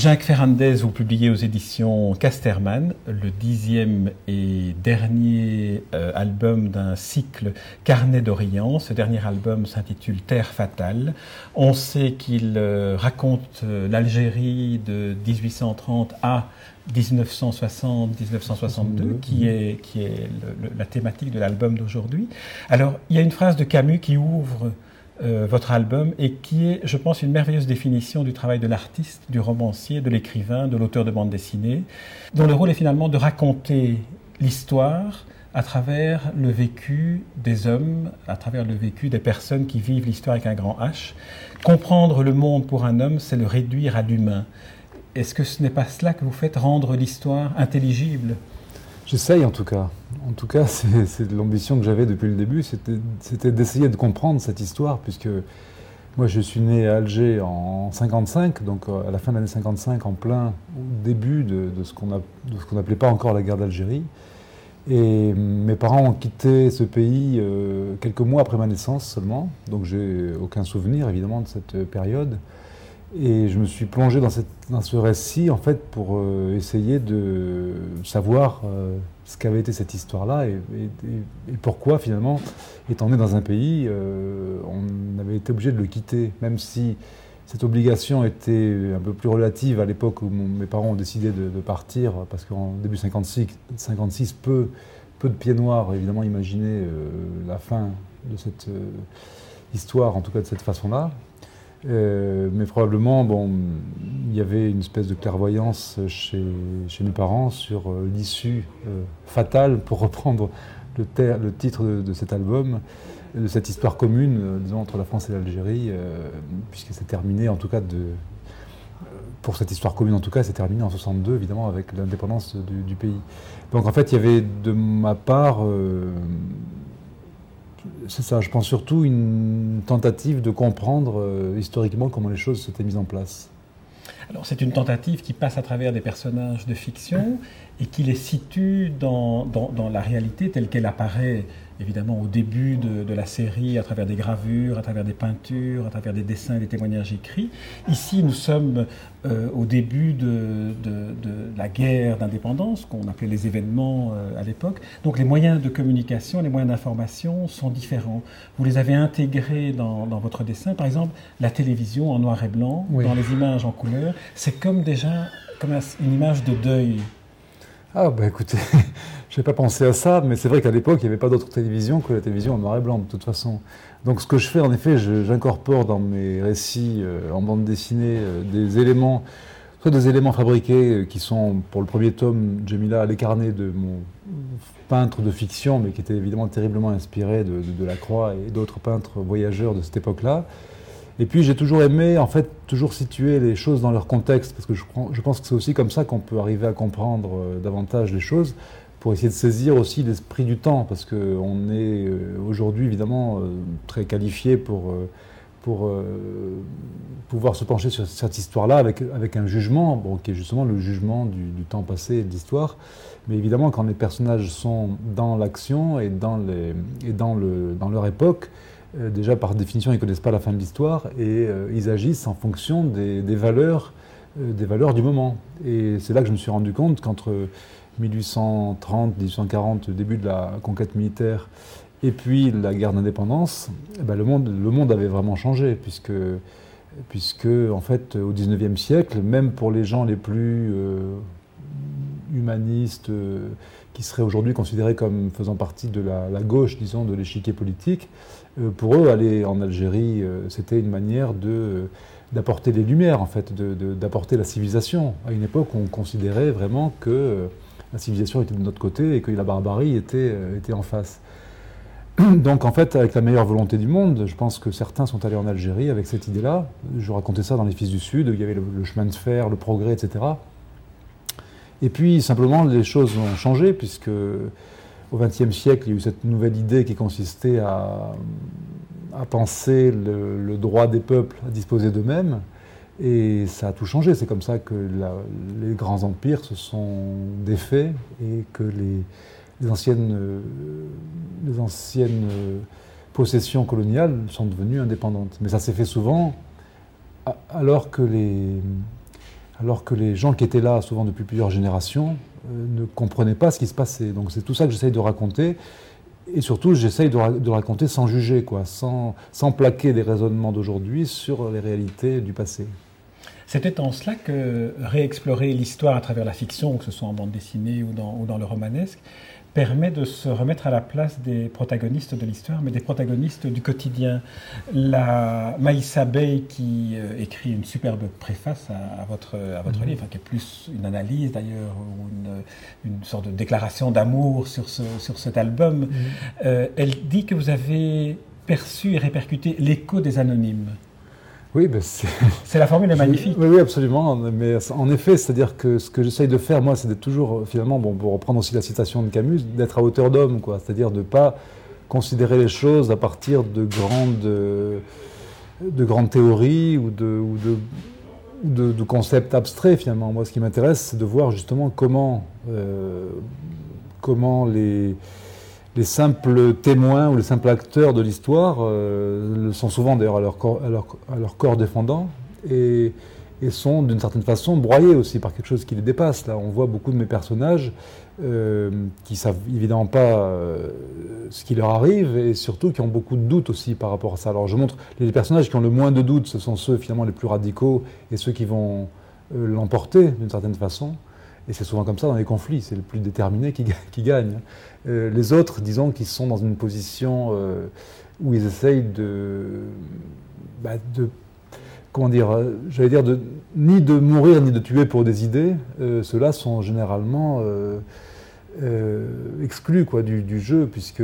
Jacques Ferrandez, vous publiez aux éditions Casterman le dixième et dernier euh, album d'un cycle Carnet d'Orient. Ce dernier album s'intitule Terre fatale. On sait qu'il euh, raconte euh, l'Algérie de 1830 à 1960-1962, qui est, qui est la thématique de l'album d'aujourd'hui. Alors, il y a une phrase de Camus qui ouvre euh, votre album et qui est, je pense, une merveilleuse définition du travail de l'artiste, du romancier, de l'écrivain, de l'auteur de bande dessinée, dont le rôle est finalement de raconter l'histoire à travers le vécu des hommes, à travers le vécu des personnes qui vivent l'histoire avec un grand H. Comprendre le monde pour un homme, c'est le réduire à l'humain. Est-ce que ce n'est pas cela que vous faites, rendre l'histoire intelligible J'essaye en tout cas. En tout cas, c'est l'ambition que j'avais depuis le début, c'était d'essayer de comprendre cette histoire, puisque moi je suis né à Alger en 55, donc euh, à la fin de l'année 55, en plein début de, ce qu'on n'appelait pas encore la guerre d'Algérie. Et mes parents ont quitté ce pays euh, quelques mois après ma naissance seulement, donc j'ai aucun souvenir évidemment de cette période. Et je me suis plongé dans, ce récit en fait pour euh, essayer de savoir euh, ce qu'avait été cette histoire-là et, pourquoi finalement, étant né dans un pays, euh, on avait été obligé de le quitter, même si cette obligation était un peu plus relative à l'époque où mes parents ont décidé de, de partir, parce qu'en début 56, 56 peu, peu de pieds noirs évidemment imaginaient la fin de cette histoire, en tout cas de cette façon-là. Euh, mais probablement, bon, il y avait une espèce de clairvoyance chez, chez mes parents sur euh, l'issue euh, fatale, pour reprendre le, titre de, cet album, de cette histoire commune, disons, entre la France et l'Algérie, puisque c'est terminé, en tout cas, pour cette histoire commune, en tout cas, c'est terminé en 62, évidemment, avec l'indépendance du, pays. Donc, en fait, il y avait de ma part c'est ça, je pense surtout une tentative de comprendre euh, historiquement comment les choses s'étaient mises en place. Alors c'est une tentative qui passe à travers des personnages de fiction et qui les situe dans, dans la réalité telle qu'elle apparaît évidemment au début de, la série, à travers des gravures, à travers des peintures, à travers des dessins et des témoignages écrits. Ici, nous sommes euh, au début de, la guerre d'indépendance, qu'on appelait les événements euh, à l'époque. Donc les moyens de communication, les moyens d'information sont différents. Vous les avez intégrés dans, votre dessin. Par exemple, la télévision en noir et blanc, dans les images en couleur, c'est comme déjà comme une image de deuil. Ah, bah écoutez, je n'ai pas pensé à ça, mais c'est vrai qu'à l'époque, il n'y avait pas d'autre télévision que la télévision en noir et blanc, de toute façon. Donc ce que je fais, en effet, j'incorpore dans mes récits euh, en bande dessinée euh, des éléments, soit des éléments fabriqués euh, qui sont, pour le premier tome, Jamila, les carnets de mon peintre de fiction, mais qui était évidemment terriblement inspiré de, de, de Lacroix et d'autres peintres voyageurs de cette époque-là. Et puis j'ai toujours aimé, en fait, toujours situer les choses dans leur contexte, parce que je, pense que c'est aussi comme ça qu'on peut arriver à comprendre euh, davantage les choses, pour essayer de saisir aussi l'esprit du temps, parce qu'on est euh, aujourd'hui évidemment euh, très qualifié pour, pour pouvoir se pencher sur cette histoire-là avec, avec un jugement, bon, qui est justement le jugement du, temps passé et de l'histoire. Mais évidemment, quand les personnages sont dans l'action et, dans, les, et dans, le, dans leur époque, déjà par définition, ils ne connaissent pas la fin de l'histoire et euh, ils agissent en fonction des, valeurs, euh, des valeurs du moment. Et c'est là que je me suis rendu compte qu'entre 1830, 1840, début de la conquête militaire, et puis la guerre d'indépendance, eh ben, le, monde, le monde avait vraiment changé, puisque, puisque en fait, au XIXe siècle, même pour les gens les plus humanistes, qui seraient aujourd'hui considérés comme faisant partie de la, gauche, disons, de l'échiquier politique, euh, pour eux, aller en Algérie, euh, c'était une manière de d'apporter les lumières, en fait, d'apporter la civilisation. À une époque on considérait vraiment que euh, la civilisation était de notre côté et que la barbarie était, était en face. Donc en fait, avec la meilleure volonté du monde, je pense que certains sont allés en Algérie avec cette idée-là. Je racontais ça dans Les Fils du Sud, il y avait le chemin de fer, le progrès, etc. Et puis simplement, les choses ont changé, puisque au XXe siècle, il y a eu cette nouvelle idée qui consistait à, penser le, droit des peuples à disposer d'eux-mêmes. Et ça a tout changé. C'est comme ça que les grands empires se sont défaits et que les, anciennes, les anciennes possessions coloniales sont devenues indépendantes. Mais ça s'est fait souvent alors que les, alors que les gens qui étaient là, souvent depuis plusieurs générations, ne comprenaient pas ce qui se passait. Donc c'est tout ça que j'essaye de raconter. Et surtout, j'essaye de, raconter sans juger, quoi, sans, sans plaquer des raisonnements d'aujourd'hui sur les réalités du passé. C'était en cela que réexplorer l'histoire à travers la fiction, que ce soit en bande dessinée ou dans le romanesque, permet de se remettre à la place des protagonistes de l'histoire, mais des protagonistes du quotidien. La Maïssa Bey, qui euh, écrit une superbe préface à, votre, à votre mhm. livre, qui est plus une analyse d'ailleurs, ou une, une, sorte de déclaration d'amour sur, ce, sur cet album, mhm. euh, elle dit que vous avez perçu et répercuté l'écho des anonymes. Oui, ben c'est la formule est magnifique. Oui, oui, absolument. Mais en effet, c'est-à-dire que ce que j'essaye de faire, moi, c'est d'être toujours, finalement, bon, pour reprendre aussi la citation de Camus, d'être à hauteur d'homme, quoi. C'est-à-dire de ne pas considérer les choses à partir de grandes, de grandes théories ou de, ou de, de, concepts abstraits, finalement. Moi, ce qui m'intéresse, c'est de voir justement comment, euh, comment les les simples témoins ou les simples acteurs de l'histoire euh, sont souvent d'ailleurs à leur, corps, défendant et, sont d'une certaine façon broyés aussi par quelque chose qui les dépasse. Là, on voit beaucoup de mes personnages euh, qui savent évidemment pas euh, ce qui leur arrive et surtout qui ont beaucoup de doutes aussi par rapport à ça. Alors je montre les personnages qui ont le moins de doutes, ce sont ceux finalement les plus radicaux et ceux qui vont l'emporter d'une certaine façon. Et c'est souvent comme ça dans les conflits, c'est le plus déterminé qui, qui gagne. Euh, les autres, disons, qui sont dans une position euh, où ils essayent de, bah, comment dire, euh, j'allais dire, de, ni de mourir ni de tuer pour des idées, ceux-là sont généralement exclus quoi, du, jeu, puisque,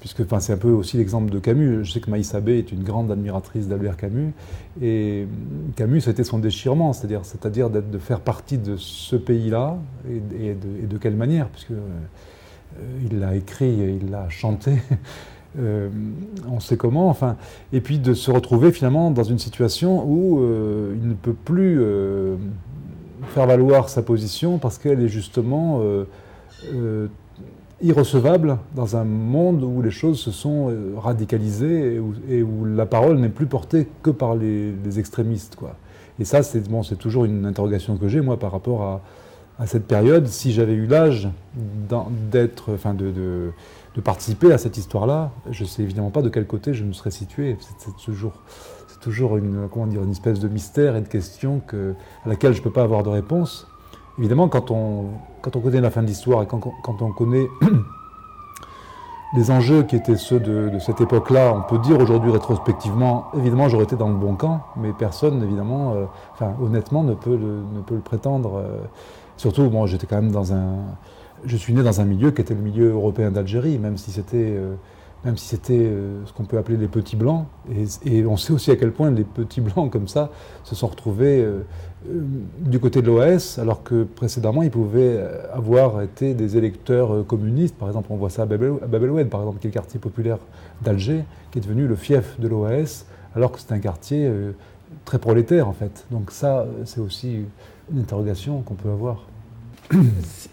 puisque c'est un peu aussi l'exemple de Camus. Je sais que Maïs Abbé est une grande admiratrice d'Albert Camus, et Camus, c'était son déchirement, c'est-à-dire, de faire partie de ce pays-là, et, de, et, de, quelle manière, puisque il l'a écrit, il l'a chanté, euh, on sait comment, enfin, et puis de se retrouver finalement dans une situation où euh, il ne peut plus faire valoir sa position parce qu'elle est justement irrecevable dans un monde où les choses se sont radicalisées et où, la parole n'est plus portée que par les, extrémistes. Et ça, c'est bon, toujours une interrogation que j'ai, moi, par rapport à, à cette période, si j'avais eu l'âge d'être, enfin de, participer à cette histoire-là, je ne sais évidemment pas de quel côté je me serais situé. C'est toujours, une, comment dire, une espèce de mystère et de question que, à laquelle je ne peux pas avoir de réponse. Évidemment, quand on, connaît la fin de l'histoire et quand, on connaît les enjeux qui étaient ceux de, de cette époque-là, on peut dire aujourd'hui rétrospectivement, évidemment j'aurais été dans le bon camp, mais personne, évidemment, euh, enfin honnêtement, ne peut le, ne peut le prétendre. Euh, Surtout, bon, j'étais quand même dans un. Je suis né dans un milieu qui était le milieu européen d'Algérie, même si c'était. Euh, même si c'était euh, ce qu'on peut appeler les petits blancs, et, on sait aussi à quel point les petits blancs comme ça se sont retrouvés euh, du côté de l'OAS, alors que précédemment ils pouvaient avoir été des électeurs communistes. Par exemple, on voit ça à Bab el par exemple, qui est le quartier populaire d'Alger, qui est devenu le fief de l'OAS, alors que c'est un quartier très prolétaire en fait. Donc ça, c'est aussi une interrogation qu'on peut avoir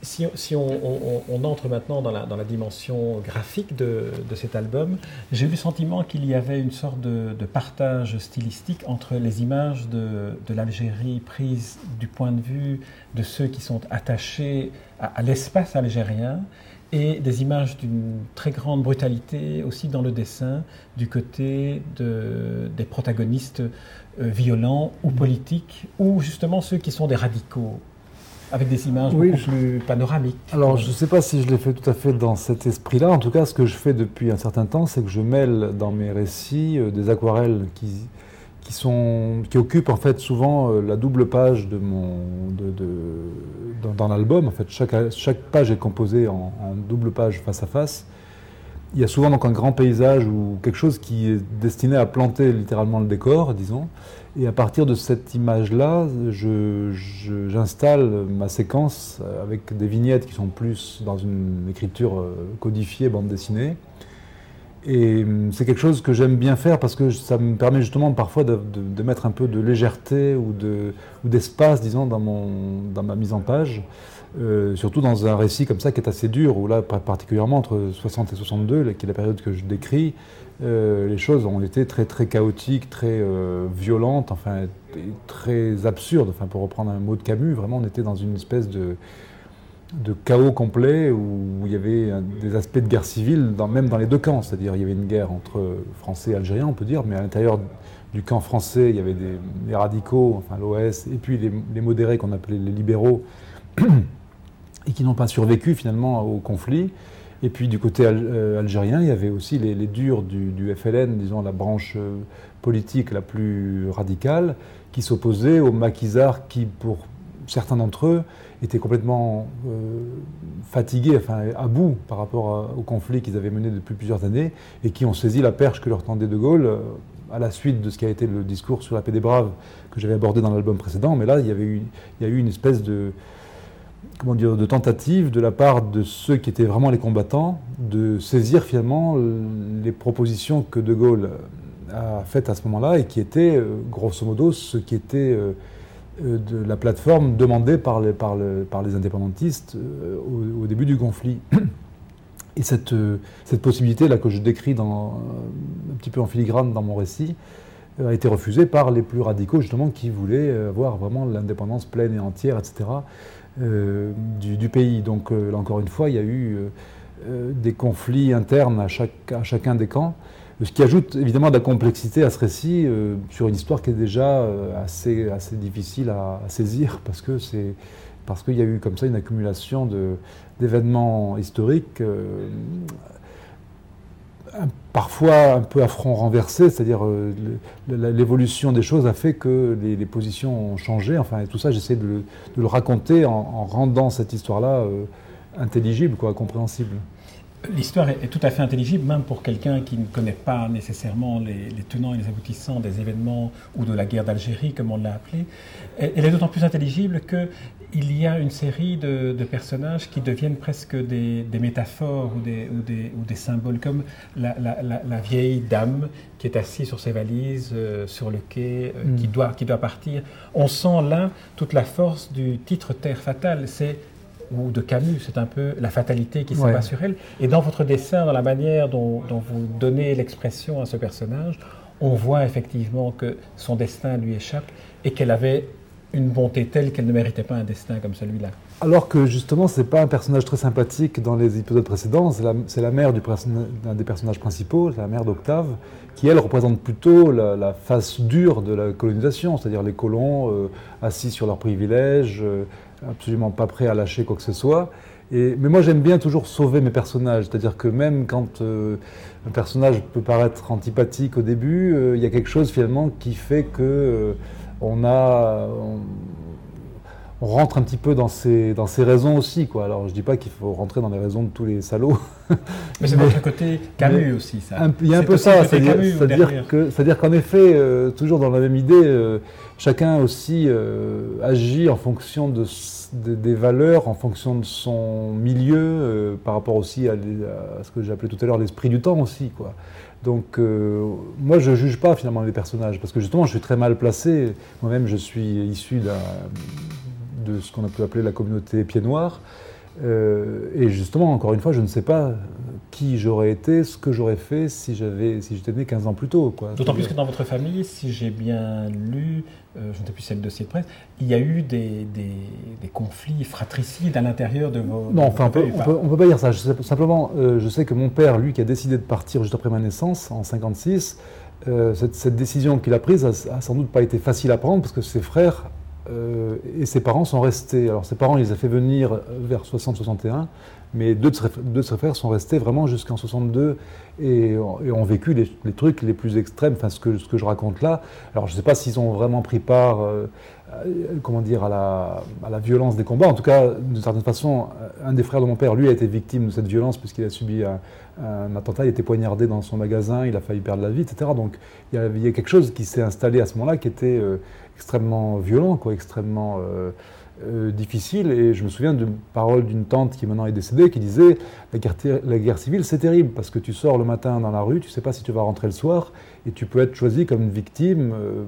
si, on, entre maintenant dans la, dimension graphique de, cet album, j'ai eu le sentiment qu'il y avait une sorte de, partage stylistique entre les images de, l'Algérie prises du point de vue de ceux qui sont attachés à, l'espace algérien et des images d'une très grande brutalité aussi dans le dessin du côté des protagonistes euh, violents ou politiques ou justement ceux qui sont des radicaux avec des images beaucoup plus panoramiques. Alors, je ne sais pas si je l'ai fait tout à fait dans cet esprit-là. En tout cas, ce que je fais depuis un certain temps, c'est que je mêle dans mes récits euh, des aquarelles qui, qui, sont, qui occupent en fait souvent euh, la double page de mon, de, dans, l'album. En fait, chaque, chaque page est composée en, en, double page face à face. Il y a souvent donc un grand paysage ou quelque chose qui est destiné à planter littéralement le décor, disons. Et à partir de cette image-là, j'installe ma séquence avec des vignettes qui sont plus dans une écriture euh, codifiée, bande dessinée. Et hum, c'est quelque chose que j'aime bien faire parce que ça me permet justement parfois de, mettre un peu de légèreté ou d'espace, disons, dans, ma mise en page. Euh, surtout dans un récit comme ça qui est assez dur, où là, particulièrement entre 60 et 62, qui est la période que je décris, euh, les choses ont été très très chaotiques, très euh, violentes, enfin très absurdes. Enfin, pour reprendre un mot de Camus, vraiment, on était dans une espèce de, de chaos complet où il y avait des aspects de guerre civile, même dans les deux camps. C'est-à-dire, il y avait une guerre entre Français et Algériens, on peut dire, mais à l'intérieur du camp français, il y avait des, radicaux, enfin l'OS, et puis les modérés qu'on appelait les libéraux et qui n'ont pas survécu finalement au conflit. Et puis du côté euh, algérien, il y avait aussi les, durs du, FLN, disons la branche euh, politique la plus radicale, qui s'opposaient aux maquisards qui, pour certains d'entre eux, étaient complètement euh, fatigués, enfin à bout par rapport au conflit qu'ils avaient mené depuis plusieurs années, et qui ont saisi la perche que leur tendait De Gaulle à la suite de ce qui a été le discours sur la paix des braves que j'avais abordé dans l'album précédent. Mais là, il y, avait il y a eu une espèce de comment dire, de tentative de la part de ceux qui étaient vraiment les combattants de saisir finalement les propositions que De Gaulle a faites à ce moment-là et qui étaient euh, grosso modo ce qui était euh, euh, de la plateforme demandée par les, par par les indépendantistes au, début du conflit. Et cette, cette possibilité-là que je décris un petit peu en filigrane dans mon récit a été refusée par les plus radicaux justement qui voulaient avoir vraiment l'indépendance pleine et entière, etc. Euh, du, pays. Donc euh, là encore une fois, il y a eu euh, des conflits internes à, chacun des camps, ce qui ajoute évidemment de la complexité à ce récit sur une histoire qui est déjà assez, difficile à, saisir parce que parce qu'il y a eu comme ça une accumulation d'événements historiques parfois un peu à front renversé, c'est-à-dire euh, l'évolution des choses a fait que les, positions ont changé. Enfin, tout ça, j'essaie de, le raconter en, rendant cette histoire-là euh, intelligible, quoi, compréhensible. L'histoire est, tout à fait intelligible, même pour quelqu'un qui ne connaît pas nécessairement les, tenants et les aboutissants des événements ou de la guerre d'Algérie, comme on l'a appelé. Elle est d'autant plus intelligible qu'il y a une série de, personnages qui deviennent presque des, métaphores ou des, ou, des, symboles, comme la, vieille dame qui est assise sur ses valises euh, sur le quai, euh, qui, mm. doit, qui doit partir. On sent là toute la force du titre Terre fatale. C'est ou de Camus, c'est un peu la fatalité qui s'abat sur elle. Et dans votre dessin, dans la manière dont, vous donnez l'expression à ce personnage, on voit effectivement que son destin lui échappe et qu'elle avait une bonté telle qu'elle ne méritait pas un destin comme celui-là. Alors que justement, c'est pas un personnage très sympathique dans les épisodes précédents, c'est la, mère d'un des personnages principaux, la mère d'Octave, qui elle représente plutôt la, face dure de la colonisation, c'est-à-dire les colons euh, assis sur leurs privilèges, euh, absolument pas prêt à lâcher quoi que ce soit. Mais moi, j'aime bien toujours sauver mes personnages. C'est-à-dire que même quand euh, un personnage peut paraître antipathique au début, euh, il y a quelque chose finalement qui fait que euh, on a. rentre un petit peu dans ses, dans ses raisons aussi. Quoi. Alors je dis pas qu'il faut rentrer dans les raisons de tous les salauds. mais c'est votre côté Camus aussi, ça. Il y a un peu ça, c'est-à-dire qu'en effet, toujours dans la même idée, chacun aussi euh, agit en fonction de, des valeurs, en fonction de son milieu, euh, par rapport aussi à, ce que appelé tout à l'heure l'esprit du temps aussi. Quoi. Donc euh, moi je ne juge pas finalement les personnages, parce que justement je suis très mal placé. Moi-même je suis issu de ce qu'on a pu appeler la communauté pied noir. et justement, encore une fois, je ne sais pas qui j'aurais été, ce que j'aurais fait si j'avais, si j'étais né 15 ans plus tôt. D'autant plus que dans votre famille, si j'ai bien lu, euh, je ne sais plus si c'est le dossier de presse, il y a eu des, des, conflits fratricides à l'intérieur de vos. Non, enfin, on ne peut, pas dire ça. simplement, euh, je sais que mon père, lui, qui a décidé de partir juste après ma naissance, en 56, euh, cette, décision qu'il a prise a, sans doute pas été facile à prendre parce que ses frères et ses parents sont restés. Alors, ses parents, il les a fait venir vers 60-61 mais deux de, ses, frères sont restés vraiment jusqu'en 62 et, ont vécu les, trucs les plus extrêmes, enfin ce que, je raconte là. Alors je ne sais pas s'ils ont vraiment pris part, euh, comment dire, à la, violence des combats. En tout cas, d'une certaine façon, un des frères de mon père, lui, a été victime de cette violence puisqu'il a subi un, attentat, il a été poignardé dans son magasin, il a failli perdre la vie, etc. Donc il y a, quelque chose qui s'est installé à ce moment-là qui était euh, extrêmement violent, quoi, extrêmement... Euh, euh, difficile. Et je me souviens d'une parole d'une tante qui maintenant est décédée qui disait la guerre, la guerre civile, c'est terrible parce que tu sors le matin dans la rue, tu ne sais pas si tu vas rentrer le soir, et tu peux être choisi comme une victime, euh,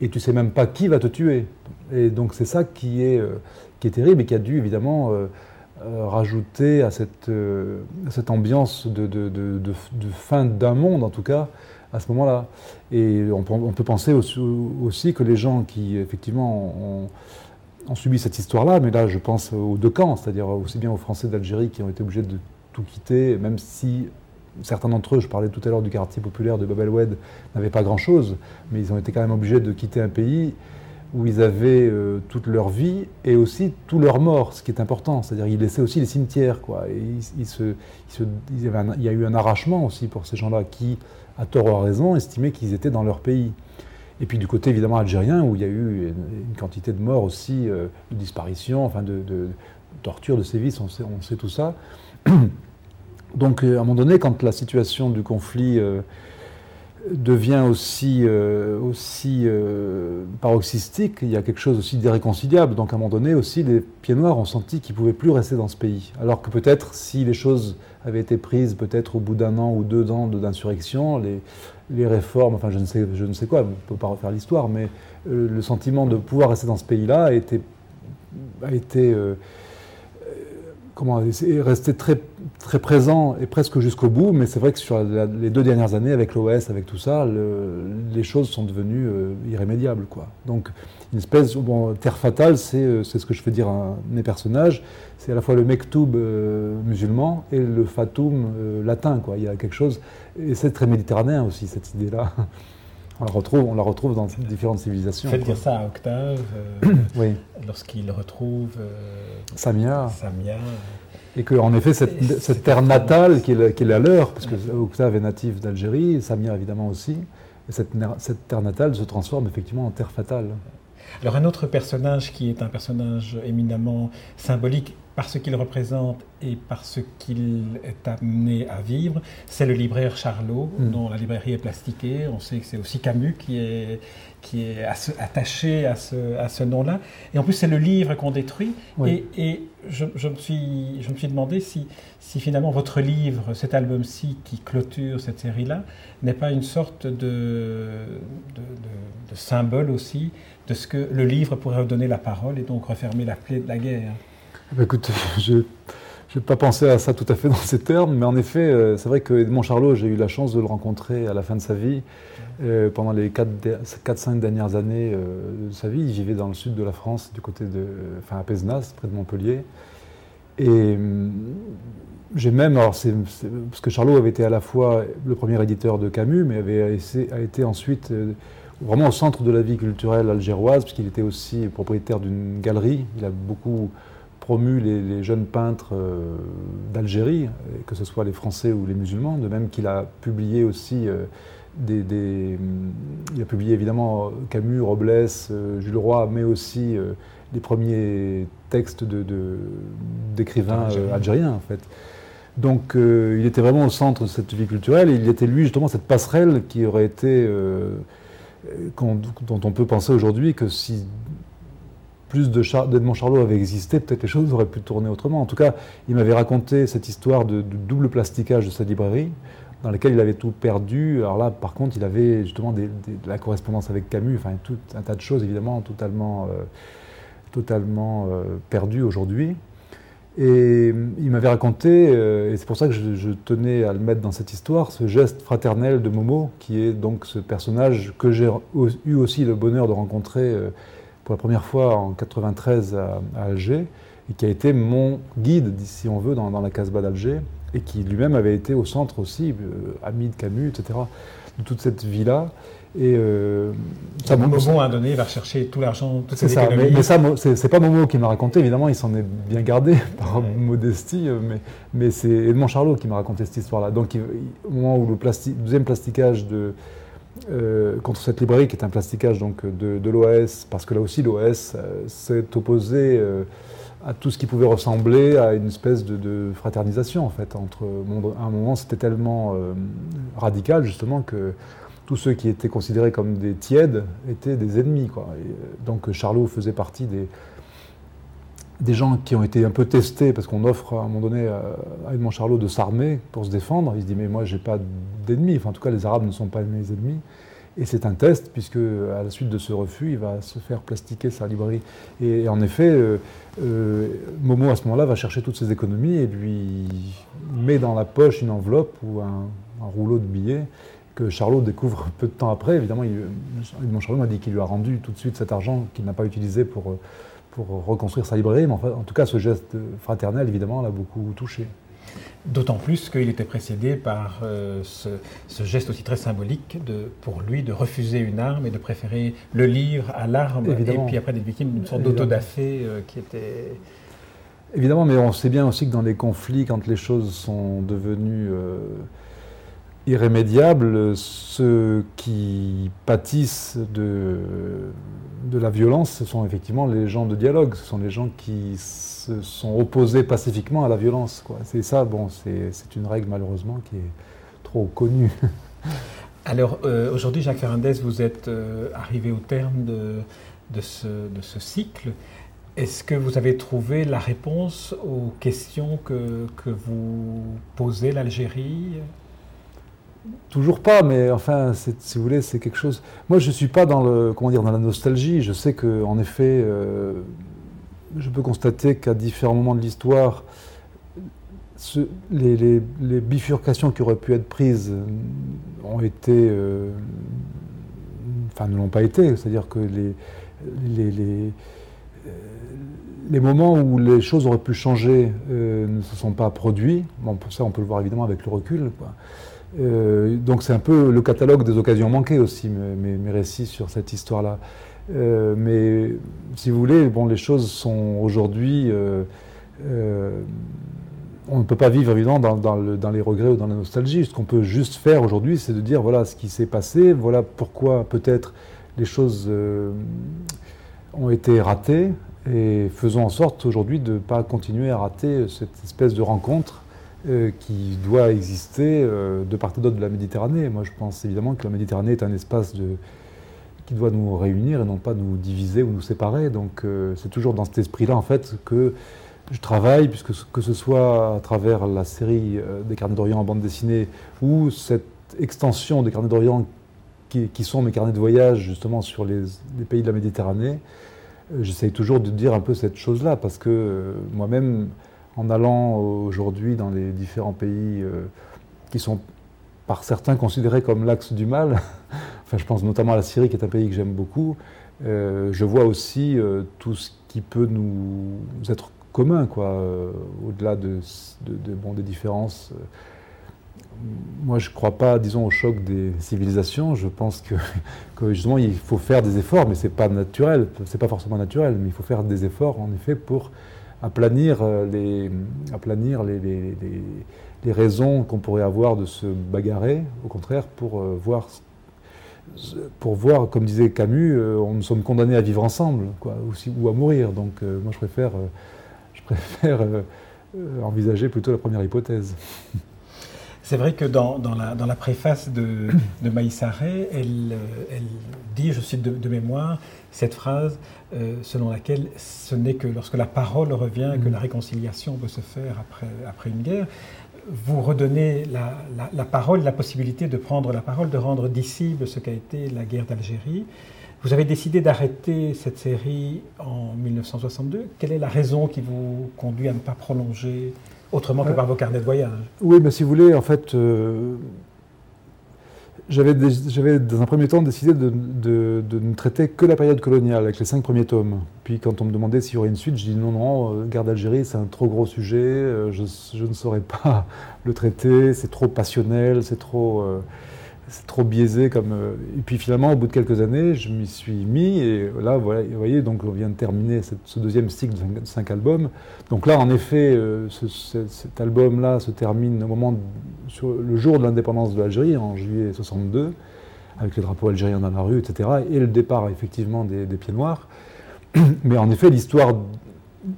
et tu sais même pas qui va te tuer. Et donc c'est ça qui est, euh, qui est terrible et qui a dû évidemment rajouter à cette, cette ambiance de, de, de, fin d'un monde, en tout cas, à ce moment-là. Et on, on, peut penser aussi, aussi, que les gens qui, effectivement, ont ont subi cette histoire-là, mais là je pense aux deux camps, c'est-à-dire aussi bien aux Français d'Algérie qui ont été obligés de tout quitter, même si certains d'entre eux, je parlais tout à l'heure du quartier populaire de Bab el-Oued, n'avaient pas grand-chose, mais ils ont été quand même obligés de quitter un pays où ils avaient euh, toute leur vie et aussi tout leur mort, ce qui est important. C'est-à-dire qu'ils laissaient aussi les cimetières. Quoi. Il, y a eu un arrachement aussi pour ces gens-là qui, à tort ou à raison, estimaient qu'ils étaient dans leur pays. Et puis du côté évidemment algérien, où il y a eu une, quantité de morts aussi, euh, de disparitions, enfin de, de, torture, de sévices, on sait, on sait tout ça. Donc euh, à un moment donné, quand la situation du conflit euh, devient aussi, aussi paroxystique, il y a quelque chose aussi d'irréconciliable. Donc à un moment donné aussi, les pieds noirs ont senti qu'ils ne pouvaient plus rester dans ce pays. Alors que peut-être si les choses avaient été prises peut-être au bout d'un an ou deux ans d'insurrection, les, les réformes, enfin je ne sais, je ne sais quoi, on ne peut pas refaire l'histoire, mais euh, le sentiment de pouvoir rester dans ce pays-là a été, a été euh, comment, est resté très, très présent et presque jusqu'au bout, mais c'est vrai que sur les deux dernières années, avec l'OS, avec tout ça, les choses sont devenues euh, irrémédiables. Quoi. Donc une espèce, bon, terre fatale, c'est ce que je fais dire à mes personnages, c'est à la fois le mektoub musulman et le fatoum latin. Quoi. Il y a quelque chose et c'est très méditerranéen aussi, cette idée-là. On la retrouve, on la retrouve dans différentes civilisations. Faites dire ça à Octave, euh, oui. lorsqu'il retrouve euh, Samia. Samia. Et qu'en effet, cette, cette terre natale qui est, la leur, parce que Octave est natif d'Algérie, Samia évidemment aussi, et cette, cette terre natale se transforme effectivement en terre fatale. Alors un autre personnage qui est un personnage éminemment symbolique par ce qu'il représente et par ce qu'il est amené à vivre, c'est le libraire Charlot, hmm. dont la librairie est plastiquée. On sait que c'est aussi Camus qui est, qui est attaché à ce, à ce nom-là. Et en plus, c'est le livre qu'on détruit. Et, et je, je, me suis, je me suis demandé si, si finalement votre livre, cet album-ci qui clôture cette série-là, n'est pas une sorte de, de, de, de symbole aussi de ce que le livre pourrait redonner la parole et donc refermer la clé de la guerre. Bah, écoute, je n'ai pas pensé à ça tout à fait dans ces termes, mais en effet, euh, c'est vrai que Edmond Charlot, j'ai eu la chance de le rencontrer à la fin de sa vie. Euh, pendant les 4-5 dernières années euh, de sa vie, il vivait dans le sud de la France, du côté de, enfin à Pézenas, près de Montpellier. Et j'ai même, alors parce que Charlot avait été à la fois le premier éditeur de Camus, mais avait a été ensuite vraiment au centre de la vie culturelle algéroise, puisqu'il était aussi propriétaire d'une galerie. Il a beaucoup promu les, jeunes peintres euh, d'Algérie, que ce soit les Français ou les musulmans, de même qu'il a publié aussi euh, des, mm, Il a publié évidemment Camus, Robles, euh, Jules Roy, mais aussi les premiers textes d'écrivains de, algériens, en fait. Donc il était vraiment au centre de cette vie culturelle et il était lui justement cette passerelle qui aurait été, dont on peut penser aujourd'hui que si plus d'Edmond Charlot avait existé, peut-être les choses auraient pu tourner autrement. En tout cas, il m'avait raconté cette histoire de, double plasticage de sa librairie, dans laquelle il avait tout perdu. Alors là, par contre, il avait justement de la correspondance avec Camus, enfin tout un tas de choses évidemment totalement, euh, totalement euh, perdues aujourd'hui. Et il m'avait raconté, euh, et c'est pour ça que je, je, tenais à le mettre dans cette histoire, ce geste fraternel de Momo, qui est donc ce personnage que j'ai eu aussi le bonheur de rencontrer pour la première fois en 93 à, Alger, et qui a été mon guide, si on veut, dans, la Casbah d'Alger, et qui lui-même avait été au centre aussi, euh, ami de Camus, etc., de toute cette vie-là. Et euh, ça, Momo, à un donné, va chercher tout l'argent, toutes ses ça, économies. Mais, mais ça, c'est pas Momo qui m'a raconté, évidemment, il s'en est bien gardé par modestie, euh, mais, mais c'est Edmond Charlot qui m'a raconté cette histoire-là. Donc, au moment où le deuxième plasticage de, euh, contre cette librairie qui est un plasticage donc, de, l'OS, parce que là aussi l'OS euh, s'est opposé euh, à tout ce qui pouvait ressembler à une espèce de, fraternisation en fait. Entre, à un moment c'était tellement radical justement que tous ceux qui étaient considérés comme des tièdes étaient des ennemis. Quoi. donc Charlot faisait partie des, des gens qui ont été un peu testés, parce qu'on offre à un moment donné à Edmond Charlot de s'armer pour se défendre. Il se dit Mais moi, j'ai pas d'ennemis. Enfin, en tout cas, les Arabes ne sont pas mes ennemis. Et c'est un test, puisque à la suite de ce refus, il va se faire plastiquer sa librairie. Et, en effet, euh, euh, Momo, à ce moment-là, va chercher toutes ses économies et lui met dans la poche une enveloppe ou un, rouleau de billets que Charlot découvre peu de temps après. Évidemment, il, Edmond Charlot m'a dit qu'il lui a rendu tout de suite cet argent qu'il n'a pas utilisé pour, pour reconstruire sa librairie. Mais en tout cas, ce geste fraternel, évidemment, l'a beaucoup touché. D'autant plus qu'il était précédé par euh, ce, geste aussi très symbolique de, pour lui de refuser une arme et de préférer le livre à l'arme et puis après d'être victime d'une sorte d'autodafé euh, qui était... Évidemment, mais on sait bien aussi que dans les conflits, quand les choses sont devenues euh, irrémédiables, ceux qui pâtissent de, la violence, ce sont effectivement les gens de dialogue, ce sont les gens qui se sont opposés pacifiquement à la violence. C'est ça, bon, c'est une règle malheureusement qui est trop connue. Alors euh, aujourd'hui, Jacques Ferrandez, vous êtes euh, arrivé au terme de, de, ce, de ce cycle. Est-ce que vous avez trouvé la réponse aux questions que, que vous posez l'Algérie? Toujours pas, mais enfin, si vous voulez, c'est quelque chose. Moi, je ne suis pas dans, le, comment dire, dans la nostalgie. Je sais qu'en effet, euh, je peux constater qu'à différents moments de l'histoire, les, bifurcations qui auraient pu être prises ont été. Euh, ne l'ont pas été. C'est-à-dire que les, les, moments où les choses auraient pu changer euh, ne se sont pas produits. Bon, ça, on peut le voir évidemment avec le recul. Euh, donc c'est un peu le catalogue des occasions manquées aussi, mes, récits sur cette histoire-là. Euh, mais si vous voulez, bon, les choses sont aujourd'hui... Euh, on ne peut pas vivre évidemment dans, dans, les regrets ou dans la nostalgie. Ce qu'on peut juste faire aujourd'hui, c'est de dire voilà ce qui s'est passé, voilà pourquoi peut-être les choses ont été ratées, et faisons en sorte aujourd'hui de ne pas continuer à rater cette espèce de rencontre euh, qui doit exister euh, de part et d'autre de la Méditerranée. Moi, je pense évidemment que la Méditerranée est un espace qui doit nous réunir et non pas nous diviser ou nous séparer. Donc, euh, c'est toujours dans cet esprit-là, en fait, que je travaille, puisque que ce soit à travers la série des carnets d'Orient en bande dessinée ou cette extension des carnets d'Orient qui, sont mes carnets de voyage, justement, sur les, les pays de la Méditerranée. J'essaye toujours de dire un peu cette chose-là, parce que moi-même, en allant aujourd'hui dans les différents pays euh, qui sont par certains considérés comme l'axe du mal, enfin je pense notamment à la Syrie qui est un pays que j'aime beaucoup, euh, je vois aussi euh, tout ce qui peut nous être commun, quoi, au-delà de, des différences. Moi, je ne crois pas, disons, au choc des civilisations. Je pense que, il faut faire des efforts, mais c'est pas naturel. C'est pas forcément naturel, mais il faut faire des efforts, en effet, pour aplanir euh, les, les, raisons qu'on pourrait avoir de se bagarrer, au contraire, pour euh, voir, pour voir, comme disait Camus, euh, on nous sommes condamnés à vivre ensemble, ou à mourir. Donc moi je préfère envisager plutôt la première hypothèse. C'est vrai que dans, dans, la, dans, la, préface de, de Maïs elle, elle, dit, je cite de mémoire, cette phrase euh, selon laquelle ce n'est que lorsque la parole revient que mm. la réconciliation peut se faire après, après une guerre. Vous redonnez la, la, parole, la possibilité de prendre la parole, de rendre dissible ce qu'a été la guerre d'Algérie. Vous avez décidé d'arrêter cette série en 1962. Quelle est la raison qui vous conduit à ne pas prolonger autrement que par vos carnets de voyage Oui, mais si vous voulez, en fait, euh, j'avais, dans un premier temps décidé de, ne traiter que la période coloniale avec les cinq premiers tomes. Puis quand on me demandait s'il y aurait une suite, je dis non, non, euh, Guerre d'Algérie, c'est un trop gros sujet, euh, je, ne saurais pas le traiter, c'est trop passionnel, c'est trop... Euh, c'est trop biaisé. Euh, et puis finalement, au bout de quelques années, je m'y suis mis et là, vous voyez, donc on vient de terminer ce deuxième cycle de cinq, albums. Donc là, en effet, euh, cet album-là se termine au moment sur le jour de l'indépendance de l'Algérie, en juillet 62, avec les drapeaux algériens dans la rue, etc. Et le départ, effectivement, des, Pieds Noirs. Mais en effet, l'histoire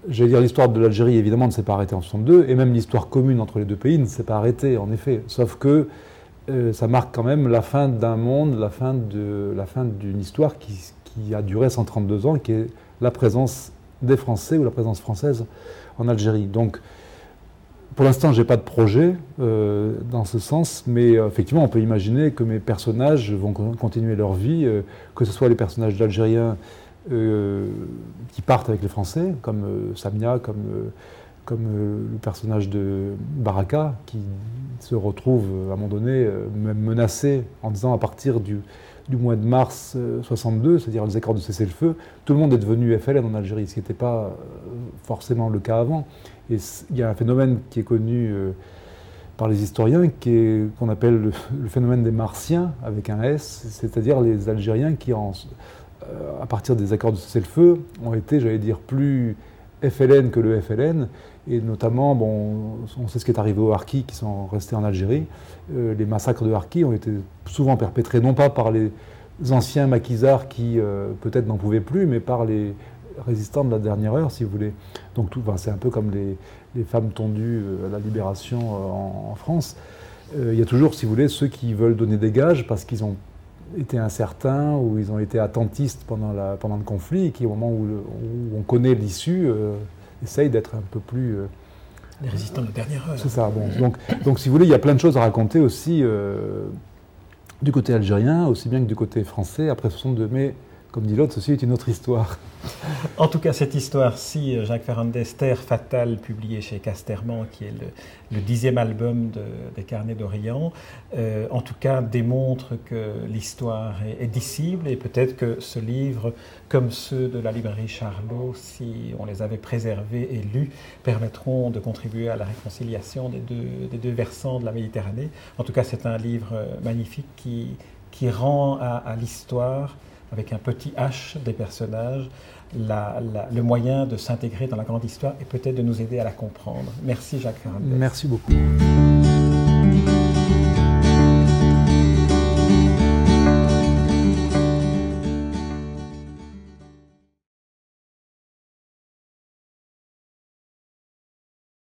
j'allais dire l'histoire de l'Algérie, évidemment, ne s'est pas arrêtée en 62, et même l'histoire commune entre les deux pays ne s'est pas arrêtée, en effet. Sauf que euh, ça marque quand même la fin d'un monde, la fin, d'une histoire qui, a duré 132 ans, qui est la présence des Français ou la présence française en Algérie. Donc, pour l'instant, je n'ai pas de projet euh, dans ce sens, mais euh, effectivement, on peut imaginer que mes personnages vont continuer leur vie, que ce soit les personnages d'Algériens qui partent avec les Français, comme Samia, comme, comme le personnage de Baraka, qui se retrouve à un moment donné même menacé en disant à partir du, du mois de mars 62, c'est-à-dire les accords de cessez-le-feu, tout le monde est devenu FLN en Algérie, ce qui n'était pas forcément le cas avant. Et il y a un phénomène qui est connu euh, par les historiens qu'on appelle le, phénomène des Martiens avec un S, c'est-à-dire les Algériens qui, euh, à partir des accords de cessez-le-feu, ont été, j'allais dire, plus FLN que le FLN. Et notamment, bon, on sait ce qui est arrivé aux Harkis qui sont restés en Algérie. Euh, les massacres de Harkis ont été souvent perpétrés non pas par les anciens maquisards qui peut-être n'en pouvaient plus, mais par les, résistants de la dernière heure, si vous voulez. Donc c'est un peu comme les, femmes tondues euh, à la libération euh, en, France. Euh, il y a toujours, si vous voulez, ceux qui veulent donner des gages parce qu'ils ont été incertains ou ils ont été attentistes pendant, la, pendant le conflit et qui, au moment où, on connaît l'issue, essayent d'être un peu plus... les résistants de dernière heure. C'est ça. Bon. Donc, donc, si vous voulez, il y a plein de choses à raconter aussi du côté algérien, aussi bien que du côté français, après 62 mai comme dit l'autre, ceci est une autre histoire. En tout cas, cette histoire-ci, Jacques Ferrandez, Terre fatale, publiée chez Casterman, qui est le, dixième album des Carnets d'Orient, euh, en tout cas démontre que l'histoire est, dissible et peut-être que ce livre, comme ceux de la librairie Charlot, si on les avait préservés et lus, permettront de contribuer à la réconciliation des deux, versants de la Méditerranée. En tout cas, c'est un livre magnifique qui, qui rend à l'histoire avec un petit H des personnages, le moyen de s'intégrer dans la grande histoire et peut-être de nous aider à la comprendre. Merci Jacques. Merci beaucoup.